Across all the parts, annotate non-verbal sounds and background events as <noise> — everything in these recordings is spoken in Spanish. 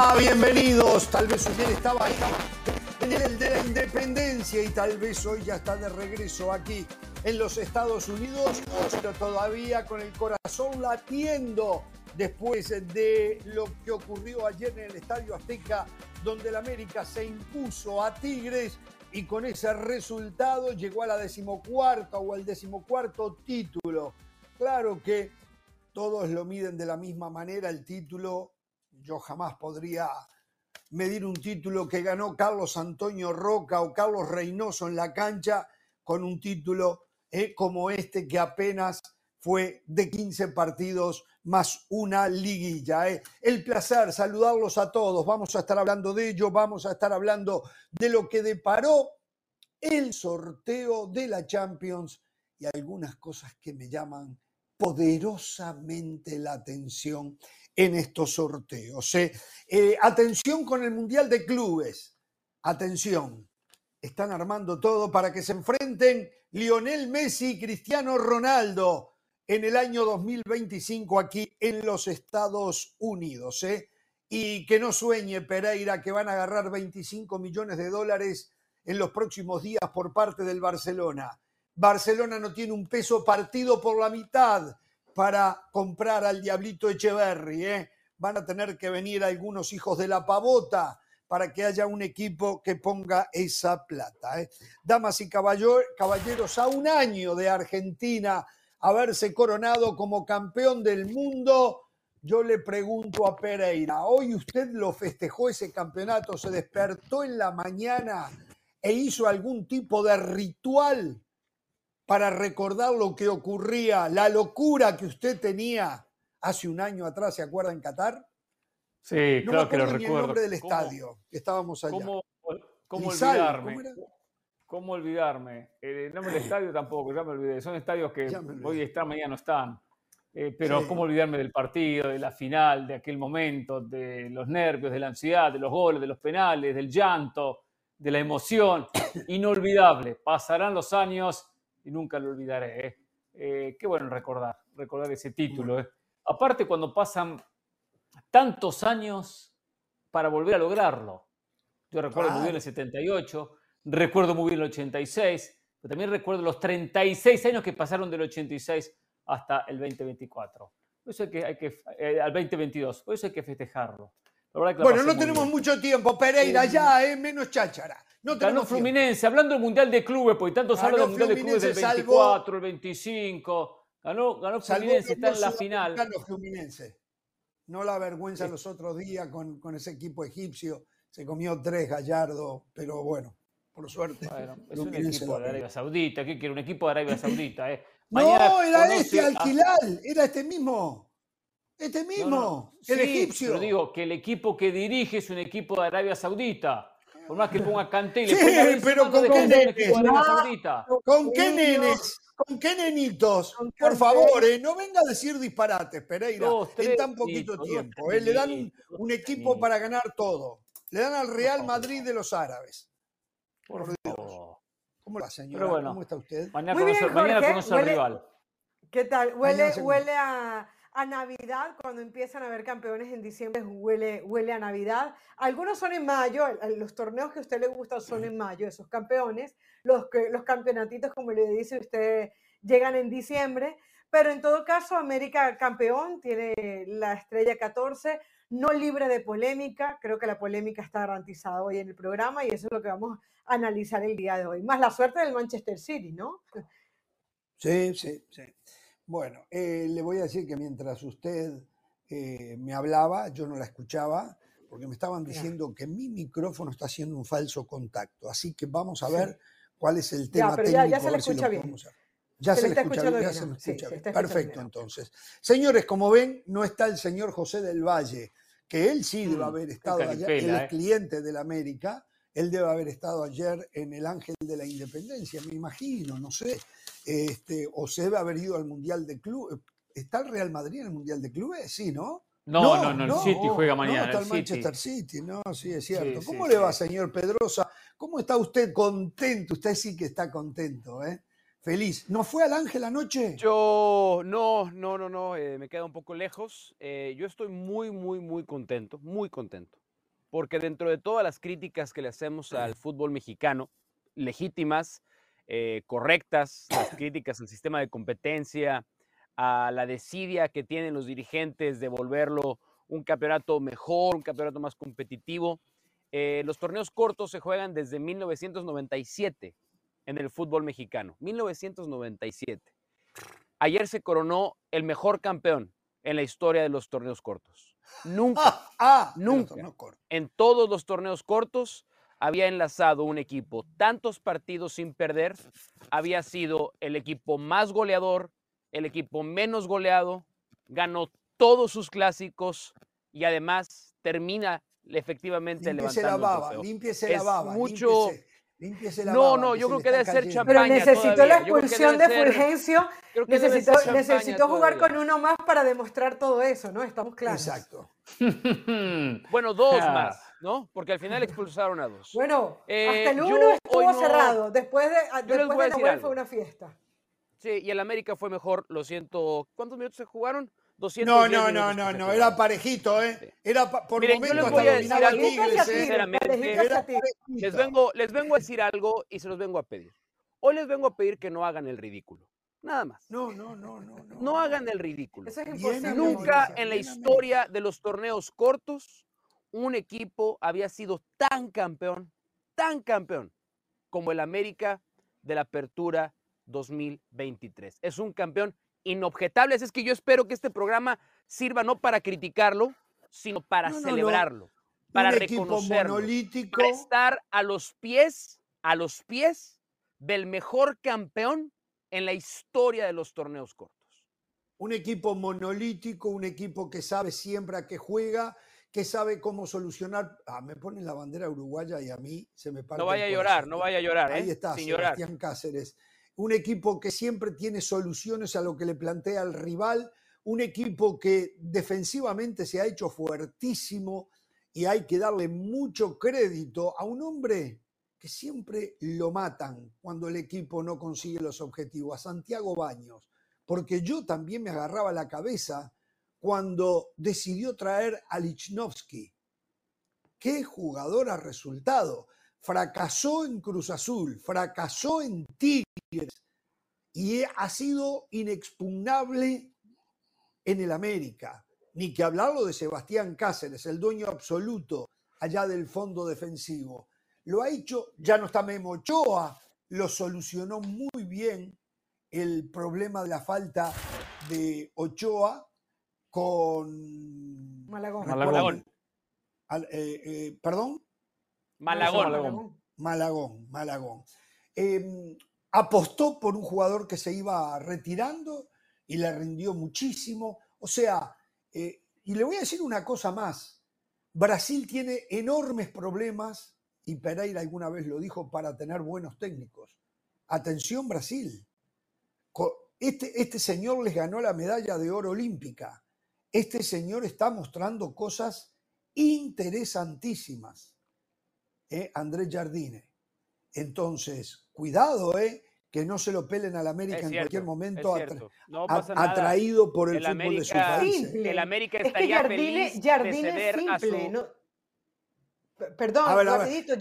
¿Cómo les va? Bienvenidos. Tal vez usted estaba ahí en el de la independencia y tal vez hoy ya está de regreso aquí en los Estados Unidos, pero todavía con el corazón latiendo después de lo que ocurrió ayer en el Estadio Azteca, donde el América se impuso a Tigres y con ese resultado llegó a la decimocuarta o al decimocuarto título. Claro que todos lo miden de la misma manera, el título, yo jamás podría medir un título que ganó Carlos Antonio Roca o Carlos Reynoso en la cancha con un título eh, como este que apenas fue de 15 partidos más una liguilla. Eh. El placer saludarlos a todos. Vamos a estar hablando de ello, vamos a estar hablando de lo que deparó el sorteo de la Champions y algunas cosas que me llaman poderosamente la atención en estos sorteos. ¿eh? Eh, atención con el Mundial de Clubes. Atención. Están armando todo para que se enfrenten Lionel Messi y Cristiano Ronaldo en el año 2025 aquí en los Estados Unidos. ¿eh? Y que no sueñe Pereira que van a agarrar 25 millones de dólares en los próximos días por parte del Barcelona. Barcelona no tiene un peso partido por la mitad para comprar al Diablito Echeverry. ¿eh? Van a tener que venir algunos hijos de la pavota para que haya un equipo que ponga esa plata. ¿eh? Damas y caballeros, a un año de Argentina haberse coronado como campeón del mundo, yo le pregunto a Pereira, ¿hoy usted lo festejó ese campeonato? ¿Se despertó en la mañana e hizo algún tipo de ritual para recordar lo que ocurría, la locura que usted tenía hace un año atrás, ¿se acuerda en Qatar? Sí, claro que lo recuerdo. el nombre del estadio, estábamos allá. ¿Cómo, cómo olvidarme? ¿Cómo, olvidarme? El nombre del estadio tampoco, ya me olvidé. Son estadios que hoy están, mañana no están. Eh, pero cómo olvidarme del partido, de la final, de aquel momento, de los nervios, de la ansiedad, de los goles, de los penales, del llanto, de la emoción. <coughs> Inolvidable. Pasarán los años y nunca lo olvidaré. ¿eh? Eh, qué bueno recordar, recordar ese título. ¿eh? Aparte, cuando pasan tantos años para volver a lograrlo. Yo recuerdo muy bien el 78, recuerdo muy bien el 86, pero también recuerdo los 36 años que pasaron del 86 hasta el 2024. Por eso hay que, hay que al 2022, por eso hay que festejarlo. bueno, no tenemos mucho tiempo, Pereira, ya, eh, menos cháchara. No Ganó Fluminense, hablando del Mundial de Clubes, porque tanto se habla del Mundial de Clubes del 24, el 25. Ganó, ganó Fluminense, está en la final. Ganó Fluminense. No la vergüenza los otros días con, con, ese equipo egipcio. Se comió tres Gallardo, pero bueno, por suerte. Bueno, es un equipo de Arabia Saudita. ¿Qué quiere? Un equipo de Arabia Saudita. Eh. no, era este, Alquilal. Era este mismo. Este mismo, el egipcio. Pero digo que el equipo que dirige es un equipo de Arabia Saudita. Por más que ponga Canté Sí, pero ¿con qué nenes? ¿Con qué nenes? ¿Con qué nenitos? Por favor, eh, no venga a decir disparates, Pereira, en tan poquito tiempo. Eh, le dan un equipo para ganar todo. Le dan al Real Madrid de los árabes. Por Dios. ¿Cómo la señora? ¿Cómo está usted? Mañana conoce, al rival. ¿Qué tal? Huele, huele a a Navidad, cuando empiezan a haber campeones en diciembre, huele, huele a Navidad. Algunos son en mayo, los torneos que a usted le gustan son en mayo, esos campeones. Los, los campeonatitos, como le dice usted, llegan en diciembre. Pero en todo caso, América campeón, tiene la estrella 14, no libre de polémica. Creo que la polémica está garantizada hoy en el programa y eso es lo que vamos a analizar el día de hoy. Más la suerte del Manchester City, ¿no? Sí, sí, sí. Bueno, eh, le voy a decir que mientras usted eh, me hablaba, yo no la escuchaba, porque me estaban diciendo que mi micrófono está haciendo un falso contacto. Así que vamos a ver cuál es el tema ya, técnico. Ya, se le escucha bien. Ya se, le escucha bien, ya se me escucha bien. Perfecto, entonces. Señores, como ven, no está el señor José del Valle, que él sí debe mm, haber estado allá, él es ¿eh? cliente del América, él debe haber estado ayer en el Ángel de la Independencia, me imagino, no sé este, o se debe haber ido al Mundial de Clubes. ¿Está el Real Madrid en el Mundial de Clubes? Sí, ¿no? No, no, no, el City juega mañana. No, está el, Manchester City. no, sí, es cierto. ¿Cómo le va, señor Pedrosa? ¿Cómo está usted contento? Usted sí que está contento, ¿eh? feliz. ¿No fue al Ángel anoche? Yo no, no, no, no, eh, me queda un poco lejos. Eh, yo estoy muy, muy, muy contento, muy contento, porque dentro de todas las críticas que le hacemos al fútbol mexicano, legítimas, eh, correctas, las críticas al sistema de competencia, a la desidia que tienen los dirigentes de volverlo un campeonato mejor, un campeonato más competitivo. los torneos cortos se juegan desde 1997 en el fútbol mexicano. 1997. Ayer se coronó el mejor campeón en la historia de los torneos cortos. Nunca, <laughs> ah, ah, nunca, en todos los torneos cortos había enlazado un equipo tantos partidos sin perder, había sido el equipo más goleador, el equipo menos goleado, ganó todos sus clásicos y además termina efectivamente límpiese levantando la baba, límpiese la baba, mucho, no, no, yo creo que debe ser champaña. Pero necesitó la expulsión de Fulgencio. Necesitó, jugar con uno más para demostrar todo eso, ¿no? Estamos claros. Exacto. <laughs> bueno, dos ah. más, ¿no? Porque al final expulsaron a dos. Bueno, eh, hasta el uno estuvo cerrado. Después de, después de la fue una fiesta. Sí, y el América fue mejor, lo siento. ¿Cuántos minutos se jugaron? no, no, no, no, no, era parejito, ¿eh? Era por momentos les voy a decir algo, ¿eh? les vengo, les vengo a decir algo y se los vengo a pedir. Hoy les vengo a pedir que no hagan el ridículo. Nada más. No, no, no, no. No, no hagan el ridículo. Nunca en la historia de los torneos cortos un equipo había sido tan campeón, tan campeón como el América de la Apertura 2023. Es un campeón inobjetables. Es que yo espero que este programa sirva no para criticarlo, sino para celebrarlo, para reconocerlo, para estar a los pies, a los pies del mejor campeón en la historia de los torneos cortos. Un equipo monolítico, un equipo que sabe siempre a qué juega, que sabe cómo solucionar. Ah, me ponen la bandera uruguaya y a mí se me para. No vaya a llorar, no vaya a llorar. Ahí ¿eh? está, Sebastián Cáceres un equipo que siempre tiene soluciones a lo que le plantea el rival, un equipo que defensivamente se ha hecho fuertísimo y hay que darle mucho crédito a un hombre que siempre lo matan cuando el equipo no consigue los objetivos, a Santiago Baños, porque yo también me agarraba la cabeza cuando decidió traer a Lichnowsky. ¿Qué jugador ha resultado? fracasó en Cruz Azul, fracasó en Tigres y ha sido inexpugnable en el América. Ni que hablarlo de Sebastián Cáceres, el dueño absoluto allá del fondo defensivo. Lo ha hecho, ya no está Memo Ochoa, lo solucionó muy bien el problema de la falta de Ochoa con Malagón. Malagón. Eh, eh, ¿Perdón? Malagón. Malagón, Malagón. Em, apostó por un jugador que se iba retirando y le rindió muchísimo. O sea, eh, y le voy a decir una cosa más. Brasil tiene enormes problemas, y Pereira alguna vez lo dijo, para tener buenos técnicos. Atención Brasil. Este, este señor les ganó la medalla de oro olímpica. Este señor está mostrando cosas interesantísimas. ¿eh? Andrés Jardine. Entonces, cuidado, ¿eh? que no se lo pelen al América en cualquier momento atraído por el, fútbol de su país. ¿eh? El América estaría feliz Jardine, de simple, Perdón, rapidito,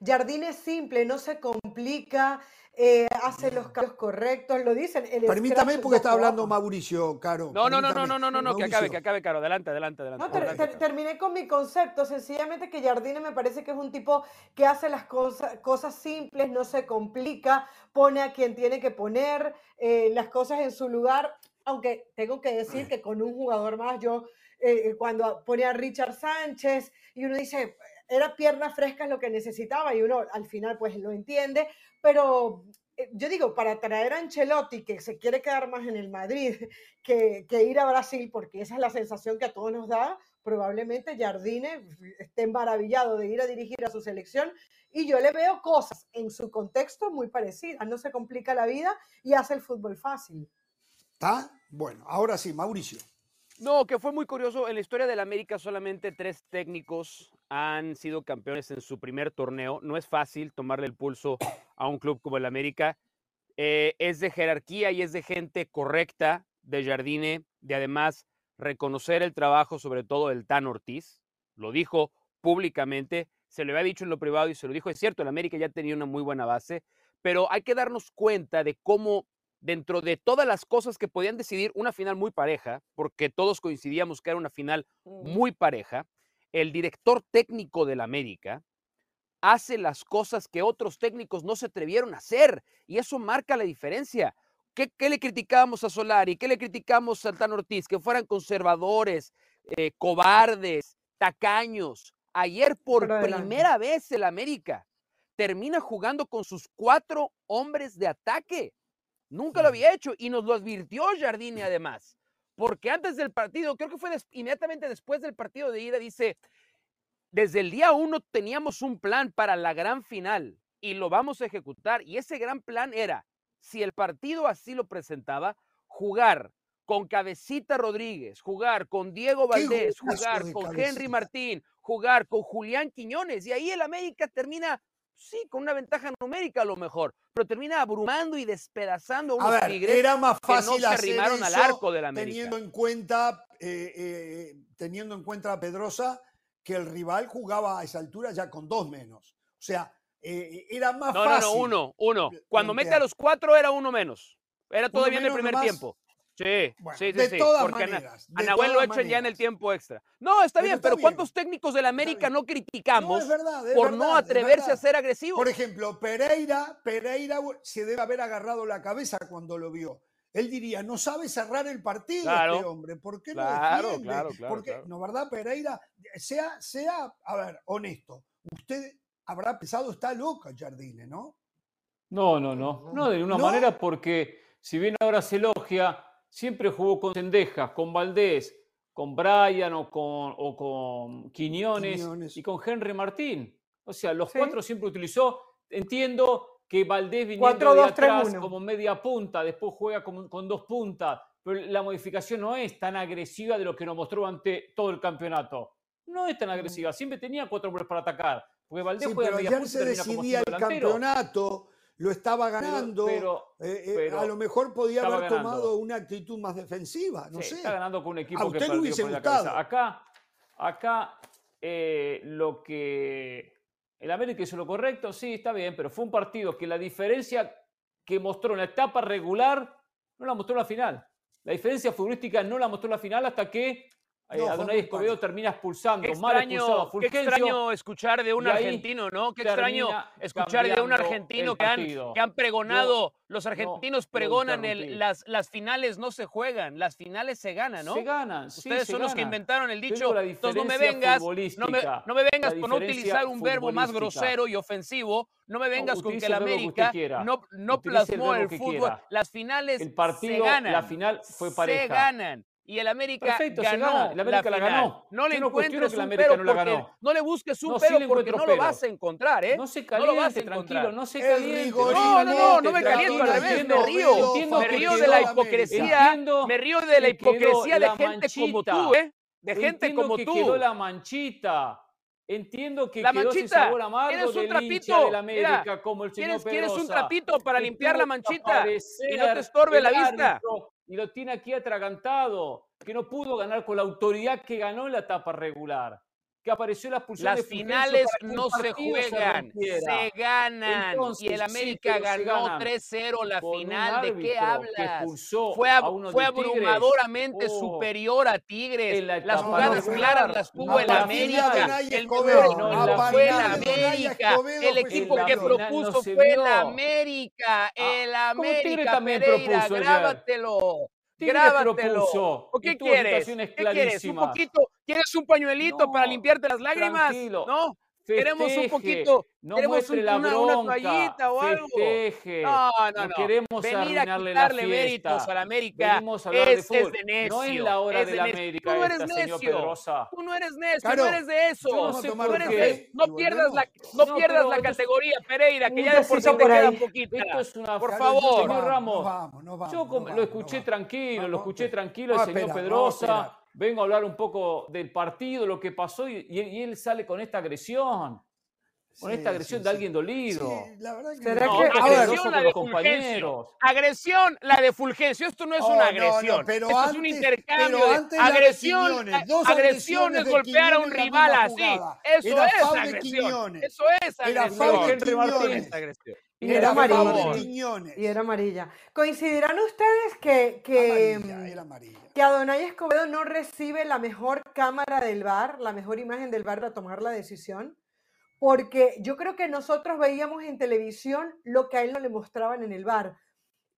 Jardine es simple, no se complica, eh, hace los cambios correctos, lo dicen. Permítame porque está hablando Mauricio, Caro. No, no, no, no, no, no, no, que acabe, que acabe, Caro. Adelante, adelante, adelante. No, terminé con mi concepto. Sencillamente que Jardine me parece que es un tipo que hace las cosas, cosas simples, no se complica, pone a quien tiene que poner eh, las cosas en su lugar. Aunque tengo que decir que con un jugador más, yo eh, cuando pone a Richard Sánchez y uno dice, era piernas frescas lo que necesitaba y uno al final pues lo entiende, pero eh, yo digo, para traer a Ancelotti, que se quiere quedar más en el Madrid <laughs> que, que, ir a Brasil, porque esa es la sensación que a todos nos da, probablemente Jardine esté maravillado de ir a dirigir a su selección y yo le veo cosas en su contexto muy parecidas, no se complica la vida y hace el fútbol fácil. ¿Está? Bueno, ahora sí, Mauricio. No, que fue muy curioso. En la historia del América solamente tres técnicos han sido campeones en su primer torneo. No es fácil tomarle el pulso a un club como el América. eh, es de jerarquía y es de gente correcta de Jardine, de además reconocer el trabajo, sobre todo del Tan Ortiz. Lo dijo públicamente, se lo había dicho en lo privado y se lo dijo. Es cierto, el América ya tenía una muy buena base, pero hay que darnos cuenta de cómo dentro de todas las cosas que podían decidir una final muy pareja, porque todos coincidíamos que era una final muy pareja, el director técnico del América hace las cosas que otros técnicos no se atrevieron a hacer y eso marca la diferencia. ¿Qué, le criticábamos a Solari? ¿Qué le criticamos a Santana Ortiz? Que fueran conservadores, eh, cobardes, tacaños. Ayer por primera vez el América termina jugando con sus cuatro hombres de ataque. Nunca lo había hecho y nos lo advirtió Jardine además. Porque antes del partido, creo que fue inmediatamente después del partido de ida, dice, desde el día uno teníamos un plan para la gran final y lo vamos a ejecutar. Y ese gran plan era, si el partido así lo presentaba, jugar con Cabecita Rodríguez, jugar con Diego Valdés, jugar con Henry Martín, jugar con Julián Quiñones. Y ahí el América termina sí, con una ventaja numérica a lo mejor, pero termina abrumando y despedazando a unos tigres era más fácil que no se arrimaron al arco de la América. Teniendo en cuenta, eh, eh, teniendo en cuenta a Pedrosa que el rival jugaba a esa altura ya con dos menos. O sea, eh, era más fácil. No, no, uno, uno. Cuando mete a los cuatro era uno menos. Era todavía en el primer tiempo. Sí, sí, de sí, todas porque maneras. A, Nahuel lo echan ya en el tiempo extra. No, está bien, pero ¿cuántos técnicos del América no criticamos por no atreverse a ser agresivos? Por ejemplo, Pereira, Pereira se debe haber agarrado la cabeza cuando lo vio. Él diría, no sabe cerrar el partido este hombre, ¿por qué no defiende? Claro, claro, Porque, ¿no verdad, Pereira? Sea, sea, a ver, honesto, usted habrá pensado, está loca Jardine, ¿no? No, no, no, no, de ninguna manera, porque si bien ahora se elogia, siempre jugó con Sendejas, con Valdés, con Brian o con, o con Quiñones, y con Henry Martín. O sea, los cuatro siempre utilizó. Entiendo que Valdés viniendo de atrás como media punta, después juega con, con, dos puntas, pero la modificación no es tan agresiva de lo que nos mostró ante todo el campeonato. No es tan agresiva, siempre tenía cuatro hombres para atacar. Porque Valdés juega pero media se decidía el campeonato lo estaba ganando. Pero, eh, eh, a lo mejor podía haber tomado una actitud más defensiva. No sé. Está ganando con un equipo que perdió por la cabeza. Acá, acá eh, lo que. El América hizo lo correcto, sí, está bien, pero fue un partido que la diferencia que mostró en la etapa regular no la mostró en la final. La diferencia futbolística no la mostró en la final hasta que no, Adonai Escobedo termina expulsando, qué extraño, Qué extraño escuchar de un argentino, ¿no? Qué extraño escuchar de un argentino que han, que han pregonado, los argentinos pregonan el, las, las finales no se juegan, las finales se ganan, ¿no? Se ganan, Ustedes son los que inventaron el dicho, entonces no me vengas, no me, no me vengas con no utilizar un verbo más grosero y ofensivo, no me vengas con que el América no, no plasmó el, fútbol, las finales el partido, se ganan, la final fue pareja. Se ganan y el América Perfecto, ganó. El América la, ganó. No le encuentres un pero no, ganó. no le busques un no, pero porque no lo vas a encontrar, ¿eh? No se caliente, no lo vas a tranquilo, no se caliente. No, no, no, no me caliento al revés, me río. Me río de la hipocresía, me río de la hipocresía de gente como tú, ¿eh? De gente como tú. quedó la manchita. Entiendo que la quedó manchita, ese sabor amargo ¿Tienes un trapito? de la América, Mira, como el señor ¿Quieres, ¿Quieres un trapito para limpiar la manchita y no te estorbe la vista? Y lo tiene aquí atragantado, que no pudo ganar con la autoridad que ganó en la etapa regular que apareció la expulsión Las finales no se juegan, se, ganan. y el América ganó 3-0 la final. ¿De qué hablas? Fue, fue abrumadoramente oh. superior a Tigres. Las jugadas claras las tuvo el América. El mejor no, fue el América. El equipo que propuso fue el América. El América Pereira, grábatelo. Grábatelo. ¿O qué quieres? ¿Qué quieres? ¿Un poquito? ¿Quieres un pañuelito para limpiarte las lágrimas? No. Queremos un poquito, no queremos un, la bronca, una, toallita o algo. No, no, no. queremos Venir a quitarle la méritos a la América es, de es, de necio. No es la hora de, de la América. Tú no eres esta, necio. Tú no eres necio, claro. no eres de eso. No, sé tú eres de, no pierdas la, no, pierdas la categoría, Pereira, que ya de por sí te queda un poquito. Esto es una, por favor. Señor Ramos, yo lo escuché tranquilo, lo escuché tranquilo el señor Pedrosa vengo a hablar un poco del partido, lo que pasó, y, él sale con esta agresión. con esta agresión de alguien dolido. la verdad que no, agresión la de compañeros. Agresión la de Fulgencio. Esto no es una oh, agresión. pero Esto es un intercambio. de agresión, agresión es golpear a un rival así. Eso es agresión. Eso es agresión. Y era, amarilla. Y era amarilla. ¿Coincidirán ustedes que, que, mm, que Adonai Escobedo no recibe la mejor cámara del bar, la mejor imagen del bar para tomar la decisión? porque yo creo que nosotros veíamos en televisión lo que a él no le mostraban en el bar.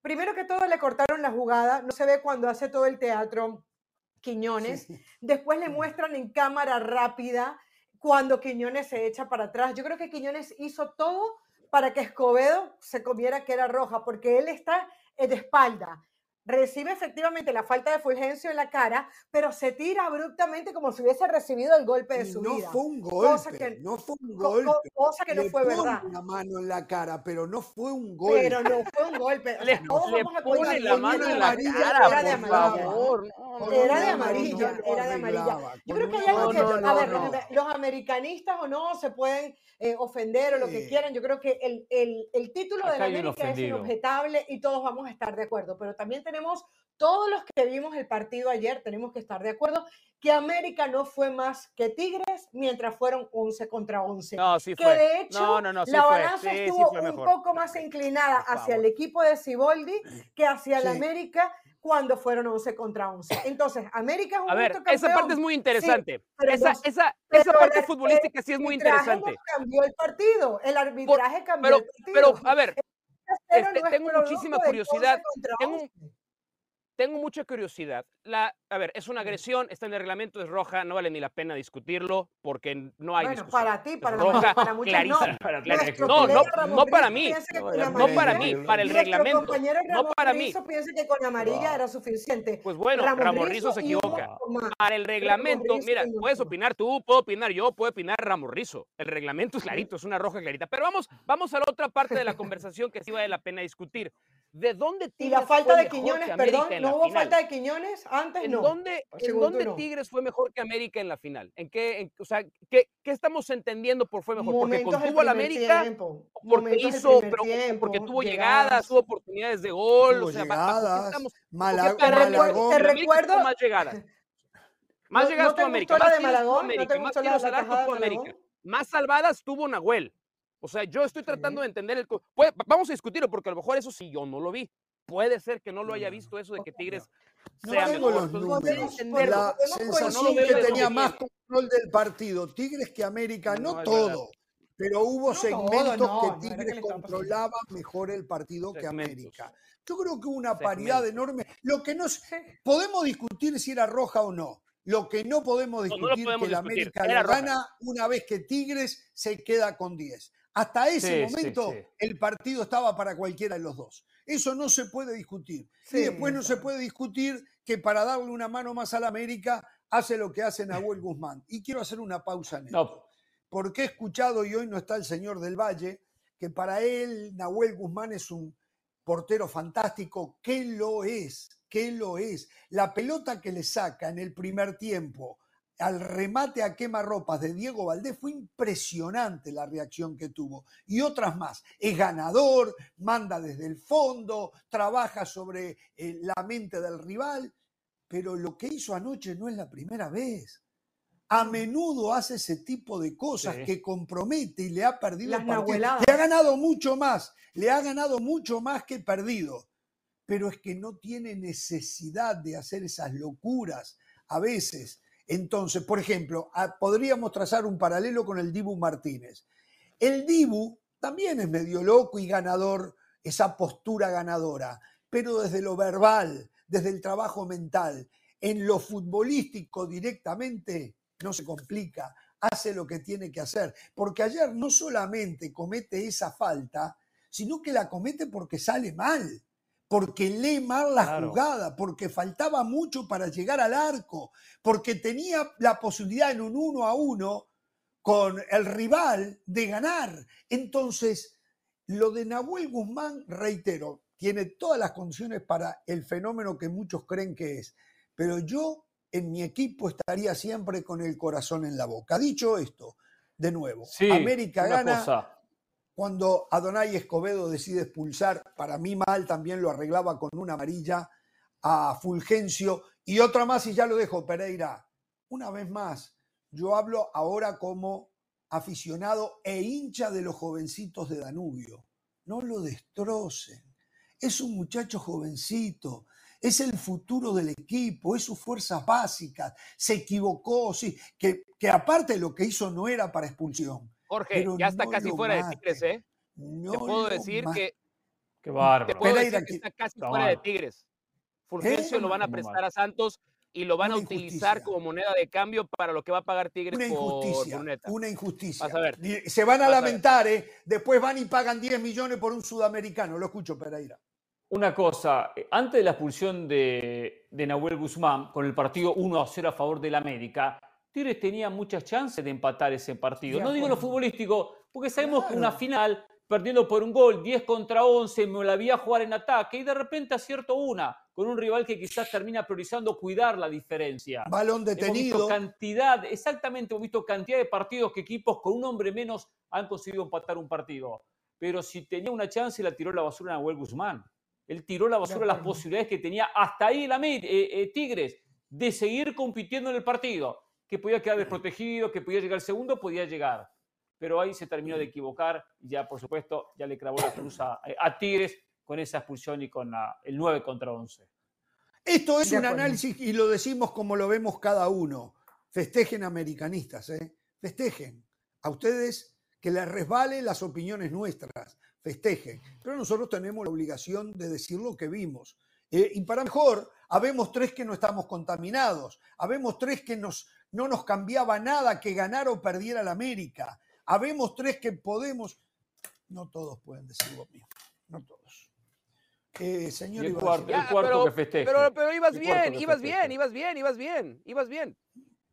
Primero que todo le cortaron la jugada, no se ve cuando hace todo el teatro Quiñones. Después le muestran en cámara rápida cuando Quiñones se echa para atrás. Yo creo que Quiñones hizo todo para que Escobedo se comiera que era roja, porque él está de espalda recibe efectivamente la falta de Fulgencio en la cara, pero se tira abruptamente como si hubiese recibido el golpe de su no vida. No fue un golpe, no fue un golpe. Cosa que no fue verdad. una mano en la cara, pero no fue un golpe. Pero no fue un golpe. le, pone la mano en la cara, era de amarilla. era de amarilla, era de amarilla. Yo creo que hay algo que, a ver, los americanistas o no se pueden eh, ofender o lo que quieran. Yo creo que el, el, el título de la América es inobjetable y todos vamos a estar de acuerdo, pero también tenemos todos los que vimos el partido ayer, tenemos que estar de acuerdo que América no fue más que Tigres mientras fueron 11 contra 11. No, sí que de hecho la balanza estuvo un poco más inclinada hacia el equipo de Ciboldi que hacia el América cuando fueron 11 contra 11. Entonces, América es un A ver, esa parte es muy interesante. esa, esa, esa parte futbolística sí es muy interesante. cambió el partido, el arbitraje cambió el partido. Pero, a ver, este, tengo muchísima curiosidad. Tengo, tengo mucha curiosidad. La, a ver, es una agresión, está en el reglamento, es roja, no vale ni la pena discutirlo porque no hay bueno, discusión. para ti, para, roja, <laughs> para muchos no. Para, no, no, no para mí, no para mí, para el reglamento, no para mí. piensa que con amarilla era suficiente. Pues bueno, Ramos Rizo se equivoca. Para el reglamento, mira, puedes opinar tú, puedo opinar yo, puedo opinar Ramos Rizo. El reglamento es clarito, es una roja clarita. Pero vamos, vamos a la otra parte de la conversación que sí vale la pena discutir. ¿De dónde Y la falta de Quiñones, perdón, ¿no hubo falta de Quiñones? Antes ¿En no. Dónde, ¿En dónde Tigres fue mejor que América en la final? ¿En qué, o sea, ¿qué, ¿qué, estamos entendiendo por fue mejor? ¿Porque contuvo a la América? ¿Porque hizo, pero, porque tuvo llegadas, tuvo oportunidades de gol? o sea, llegadas, estamos, Malagón. Te recuerdo... Más llegadas. <laughs> Más llegadas tuvo América. Más tuvo América. Más tiros al arco tuvo América. Más salvadas tuvo Nahuel. O sea, yo estoy tratando de entender el... vamos a discutirlo porque a lo mejor eso sí yo no lo vi. Puede ser que no lo haya visto eso de que Tigres sea mejor. La sensación que tenía más control del partido Tigres que América, no, todo. Pero hubo segmentos que Tigres controlaba mejor el partido que América. Yo creo que hubo una paridad enorme. Lo que no podemos discutir si era roja o no. Lo que no podemos discutir es que la América gana una vez que Tigres se queda con 10. Hasta ese momento el partido estaba para cualquiera de los dos. Eso no se puede discutir. y después no se puede discutir que para darle una mano más a la América hace lo que hace Nahuel Guzmán. Y quiero hacer una pausa en esto. Porque he escuchado, y hoy no está el señor del Valle, que para él Nahuel Guzmán es un portero fantástico. ¿Qué lo es? ¿Qué lo es? La pelota que le saca en el primer tiempo al remate a quemarropas de Diego Valdés fue impresionante la reacción que tuvo. Y otras más. Es ganador, manda desde el fondo, trabaja sobre eh, la mente del rival, pero lo que hizo anoche no es la primera vez. A menudo hace ese tipo de cosas que compromete y le ha perdido Le ha ganado mucho más, le ha ganado mucho más que perdido. Pero es que no tiene necesidad de hacer esas locuras a veces entonces, por ejemplo, podríamos trazar un paralelo con el Dibu Martínez. El Dibu también es medio loco y ganador, esa postura ganadora, pero desde lo verbal, desde el trabajo mental, en lo futbolístico directamente, no se complica, hace lo que tiene que hacer. Porque ayer no solamente comete esa falta, sino que la comete porque sale mal porque lee mal la jugada, porque faltaba mucho para llegar al arco, porque tenía la posibilidad en un uno a uno con el rival de ganar. Entonces, lo de Nahuel Guzmán, reitero, tiene todas las condiciones para el fenómeno que muchos creen que es, pero yo en mi equipo estaría siempre con el corazón en la boca. Dicho esto, de nuevo. América gana cuando Adonai Escobedo decide expulsar, para mí mal también lo arreglaba con una amarilla a Fulgencio y otra más y ya lo dejo, Pereira. Una vez más, yo hablo ahora como aficionado e hincha de los jovencitos de Danubio. No lo destrocen. Es un muchacho jovencito, es el futuro del equipo, es sus fuerzas básicas. Se equivocó, sí, que, que aparte lo que hizo no era para expulsión. Jorge, ya está casi fuera de Tigres, ¿eh? te puedo decir que. Qué bárbaro. Te puedo decir que está casi fuera de Tigres. Fulgencio lo van a prestar a Santos y lo van a utilizar como moneda de cambio para lo que va a pagar Tigres una injusticia, por Una injusticia. a ver. Se van a lamentar, ¿eh? Después van y pagan 10 millones por un sudamericano. Lo escucho, Pereira. Una cosa, eh, antes de la expulsión de, de Nahuel Guzmán, con el partido 1 a 0 a favor del América, Tigres tenía muchas chances de empatar ese partido. no digo lo futbolístico, porque sabemos que una final, perdiendo por un gol, 10 contra 11, me la vi a jugar en ataque y de repente acierto una con un rival que quizás termina priorizando cuidar la diferencia. Balón detenido. Hemos visto cantidad, exactamente, hemos visto cantidad de partidos que equipos con un hombre menos han conseguido empatar un partido. Pero si tenía una chance, la tiró la basura a Nahuel Guzmán. Él tiró la basura las posibilidades que tenía hasta ahí la eh, eh, Tigres de seguir compitiendo en el partido. Que podía quedar desprotegido, que podía llegar segundo, podía llegar. Pero ahí se terminó de equivocar y ya, por supuesto, ya le clavó la cruz a Tigres con esa expulsión y con el 9 contra 11. Esto es un análisis y lo decimos como lo vemos cada uno. Festejen americanistas, ¿eh? festejen. A ustedes que les resbalen las opiniones nuestras, festejen. Pero nosotros tenemos la obligación de decir lo que vimos. Eh, y para mejor, habemos tres que no estamos contaminados, habemos tres que nos, no nos cambiaba nada que ganar o perdiera la América, habemos tres que podemos, no todos pueden decir lo mismo, no todos. Eh, señor el cuarto, el cuarto pero, que festeje. Pero, pero ibas bien, ibas bien, ibas bien, ibas bien, ibas bien.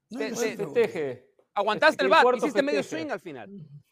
No, festeje. Aguantaste el, bat, hiciste medio swing al final.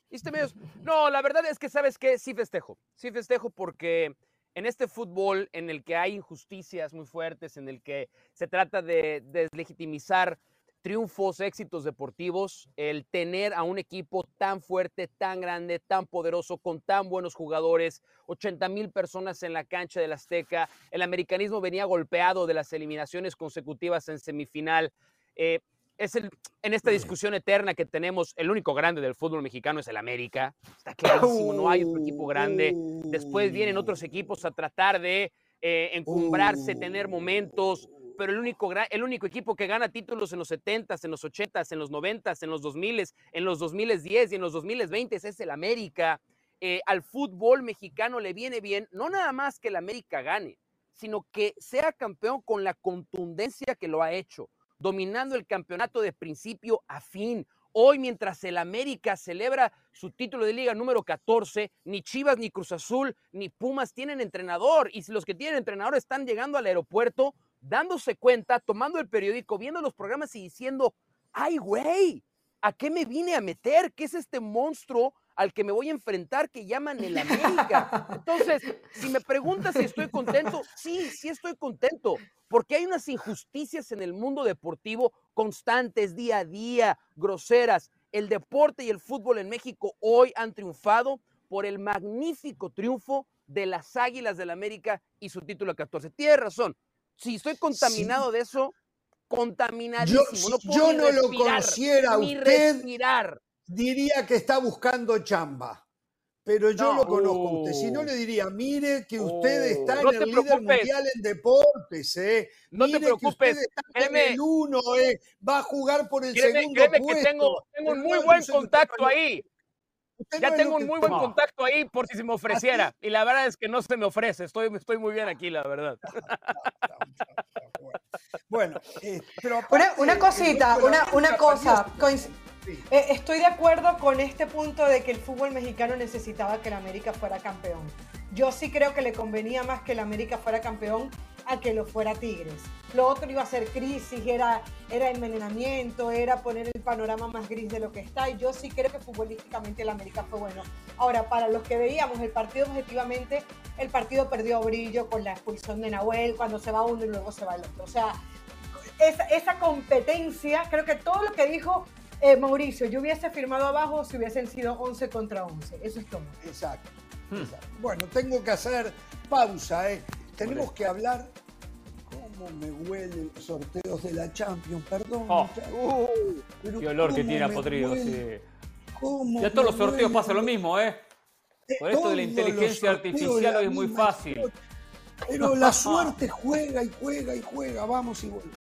Hiciste medio... No, la verdad es que, ¿sabes qué? Sí festejo. Sí festejo porque en este fútbol en el que hay injusticias muy fuertes, en el que se trata de deslegitimizar triunfos, éxitos deportivos, el tener a un equipo tan fuerte, tan grande, tan poderoso, con tan buenos jugadores, 80 mil personas en la cancha del Azteca, el americanismo venía golpeado de las eliminaciones consecutivas en semifinal. Eh, es el, en esta discusión eterna que tenemos, el único grande del fútbol mexicano es el América. Está clarísimo, no hay otro equipo grande. Después vienen otros equipos a tratar de eh, encumbrarse, tener momentos, pero el único, el único equipo que gana títulos en los 70s, en los 80s, en los 90s, en los 2000s, en los 2010 y en los 2020 es el América. Eh, al fútbol mexicano le viene bien, no nada más que el América gane, sino que sea campeón con la contundencia que lo ha hecho, dominando el campeonato de principio a fin. Hoy, mientras el América celebra su título de liga número 14, ni Chivas, ni Cruz Azul, ni Pumas tienen entrenador. Y los que tienen entrenador están llegando al aeropuerto, dándose cuenta, tomando el periódico, viendo los programas y diciendo, ay, güey, ¿a qué me vine a meter? ¿Qué es este monstruo al que me voy a enfrentar que llaman el América? <laughs> Entonces, si me preguntas si estoy contento, sí, sí estoy contento, porque hay unas injusticias en el mundo deportivo constantes, día a día, groseras. El deporte y el fútbol en México hoy han triunfado por el magnífico triunfo de las Águilas del América y su título 14. Tiene razón, si estoy contaminado de eso, contaminadísimo. Yo no, lo conociera usted, diría que está buscando chamba. Pero yo lo conozco a usted. Si no, le diría, mire que usted está en el líder mundial en deportes, ¿eh? No te preocupes. está en el uno, ¿eh? Va a jugar por el segundo puesto. que tengo, tengo un muy buen contacto ahí ya tengo un muy buen contacto ahí por si se me ofreciera. Y la verdad es que no se me ofrece. Estoy, estoy muy bien aquí, la verdad. <laughs> bueno, eh, pero una, cosita, una, una cosa. Eh, estoy de acuerdo con este punto de que el fútbol mexicano necesitaba que el América fuera campeón. Yo sí creo que le convenía más que el América fuera campeón a que lo fuera Tigres. Lo otro iba a ser crisis, era, era envenenamiento, era poner el panorama más gris de lo que está. Y yo sí creo que futbolísticamente el América fue bueno. Ahora, para los que veíamos el partido objetivamente, el partido perdió brillo con la expulsión de Nahuel, cuando se va uno y luego se va el otro. O sea, esa, esa competencia, creo que todo lo que dijo Eh, Mauricio, yo hubiese firmado abajo si hubiesen sido 11 contra 11. Eso es todo. Exacto. Hmm. Bueno, tengo que hacer pausa. ¿eh? Tenemos que hablar cómo me huelen los sorteos de la Champions. Perdón. Oh. qué olor que tiene a podrido. Sí. Ya todos los sorteos pasa lo mismo, ¿eh? Por esto de la inteligencia artificial hoy es muy fácil. Pero la <laughs> suerte juega y juega y juega, vamos y volvemos.